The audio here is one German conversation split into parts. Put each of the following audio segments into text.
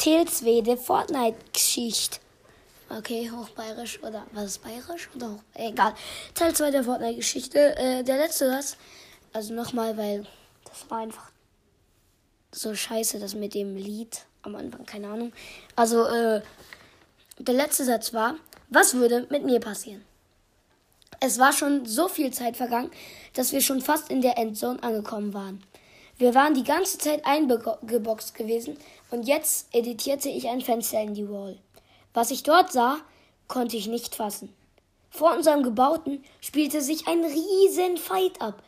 Tilswede Fortnite-Geschichte. Okay, hochbayerisch oder was ist bayerisch oder hoch, egal. Teil 2 der Fortnite-Geschichte. Äh, der letzte Satz. Also nochmal, weil das war einfach so scheiße, das mit dem Lied am Anfang, keine Ahnung. Also, äh, der letzte Satz war, was würde mit mir passieren? Es war schon so viel Zeit vergangen, dass wir schon fast in der Endzone angekommen waren. Wir waren die ganze Zeit eingeboxt gewesen und jetzt editierte ich ein Fenster in die Wall. Was ich dort sah, konnte ich nicht fassen. Vor unserem Gebauten spielte sich ein riesen Fight ab.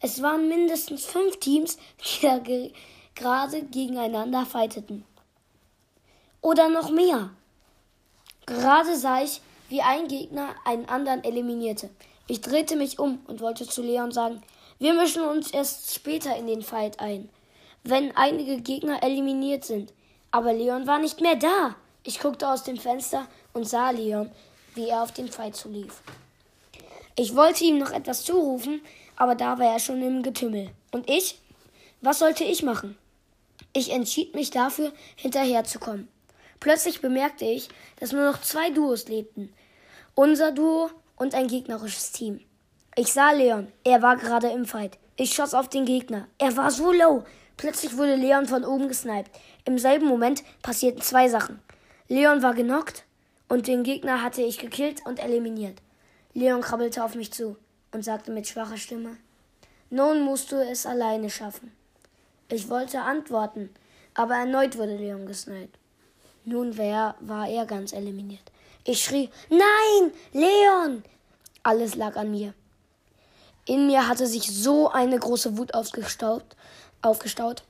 Es waren mindestens fünf Teams, die da ge gerade gegeneinander fighteten. Oder noch mehr. Gerade sah ich, wie ein Gegner einen anderen eliminierte. Ich drehte mich um und wollte zu Leon sagen, wir mischen uns erst später in den Fight ein, wenn einige Gegner eliminiert sind. Aber Leon war nicht mehr da. Ich guckte aus dem Fenster und sah Leon, wie er auf den Fight zulief. Ich wollte ihm noch etwas zurufen, aber da war er schon im Getümmel. Und ich? Was sollte ich machen? Ich entschied mich dafür, hinterherzukommen. Plötzlich bemerkte ich, dass nur noch zwei Duos lebten. Unser Duo und ein gegnerisches Team. Ich sah Leon. Er war gerade im Fight. Ich schoss auf den Gegner. Er war so low. Plötzlich wurde Leon von oben gesniped. Im selben Moment passierten zwei Sachen. Leon war genockt und den Gegner hatte ich gekillt und eliminiert. Leon krabbelte auf mich zu und sagte mit schwacher Stimme, Nun musst du es alleine schaffen. Ich wollte antworten, aber erneut wurde Leon gesniped. Nun wär, war er ganz eliminiert. Ich schrie, Nein, Leon! Alles lag an mir. In mir hatte sich so eine große Wut aufgestaut, aufgestaut.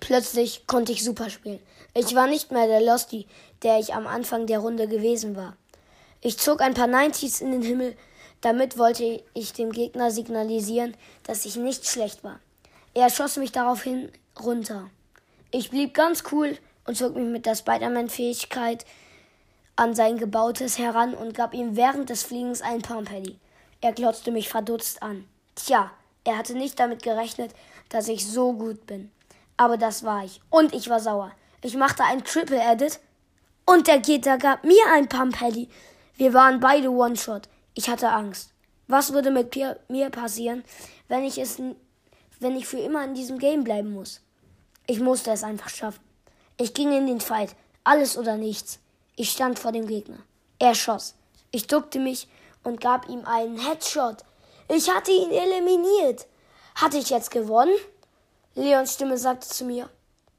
Plötzlich konnte ich super spielen. Ich war nicht mehr der Losty, der ich am Anfang der Runde gewesen war. Ich zog ein paar 90s in den Himmel. Damit wollte ich dem Gegner signalisieren, dass ich nicht schlecht war. Er schoss mich daraufhin runter. Ich blieb ganz cool und zog mich mit der Spider-Man-Fähigkeit an sein Gebautes heran und gab ihm während des Fliegens einen Palmpaddy. Er glotzte mich verdutzt an. Tja, er hatte nicht damit gerechnet, dass ich so gut bin. Aber das war ich. Und ich war sauer. Ich machte ein Triple Edit und der Gitter gab mir ein Pump-Paddy. Wir waren beide One-Shot. Ich hatte Angst. Was würde mit mir passieren, wenn ich es, wenn ich für immer in diesem Game bleiben muss? Ich musste es einfach schaffen. Ich ging in den Fight. Alles oder nichts. Ich stand vor dem Gegner. Er schoss. Ich duckte mich und gab ihm einen Headshot. Ich hatte ihn eliminiert. Hatte ich jetzt gewonnen? Leons Stimme sagte zu mir,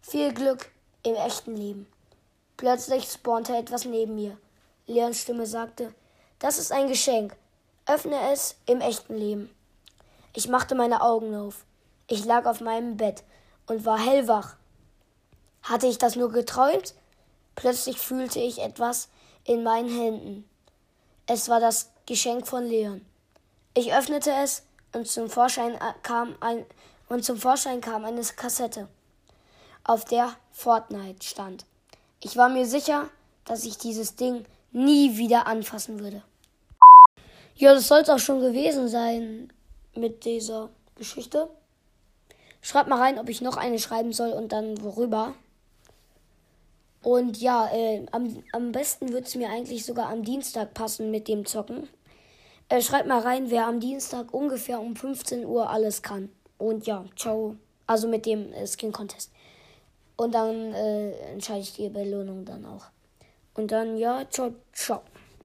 viel Glück im echten Leben. Plötzlich spawnte etwas neben mir. Leons Stimme sagte, das ist ein Geschenk. Öffne es im echten Leben. Ich machte meine Augen auf. Ich lag auf meinem Bett und war hellwach. Hatte ich das nur geträumt? Plötzlich fühlte ich etwas in meinen Händen. Es war das Geschenk von Leon. Ich öffnete es und zum Vorschein kam ein und zum Vorschein kam eine Kassette, auf der Fortnite stand. Ich war mir sicher, dass ich dieses Ding nie wieder anfassen würde. Ja, das soll es auch schon gewesen sein mit dieser Geschichte. Schreibt mal rein, ob ich noch eine schreiben soll und dann worüber. Und ja, äh, am, am besten würde es mir eigentlich sogar am Dienstag passen mit dem Zocken. Äh, schreibt mal rein, wer am Dienstag ungefähr um 15 Uhr alles kann. Und ja, ciao. Also mit dem äh, Skin Contest. Und dann äh, entscheide ich die Belohnung dann auch. Und dann ja, ciao, ciao.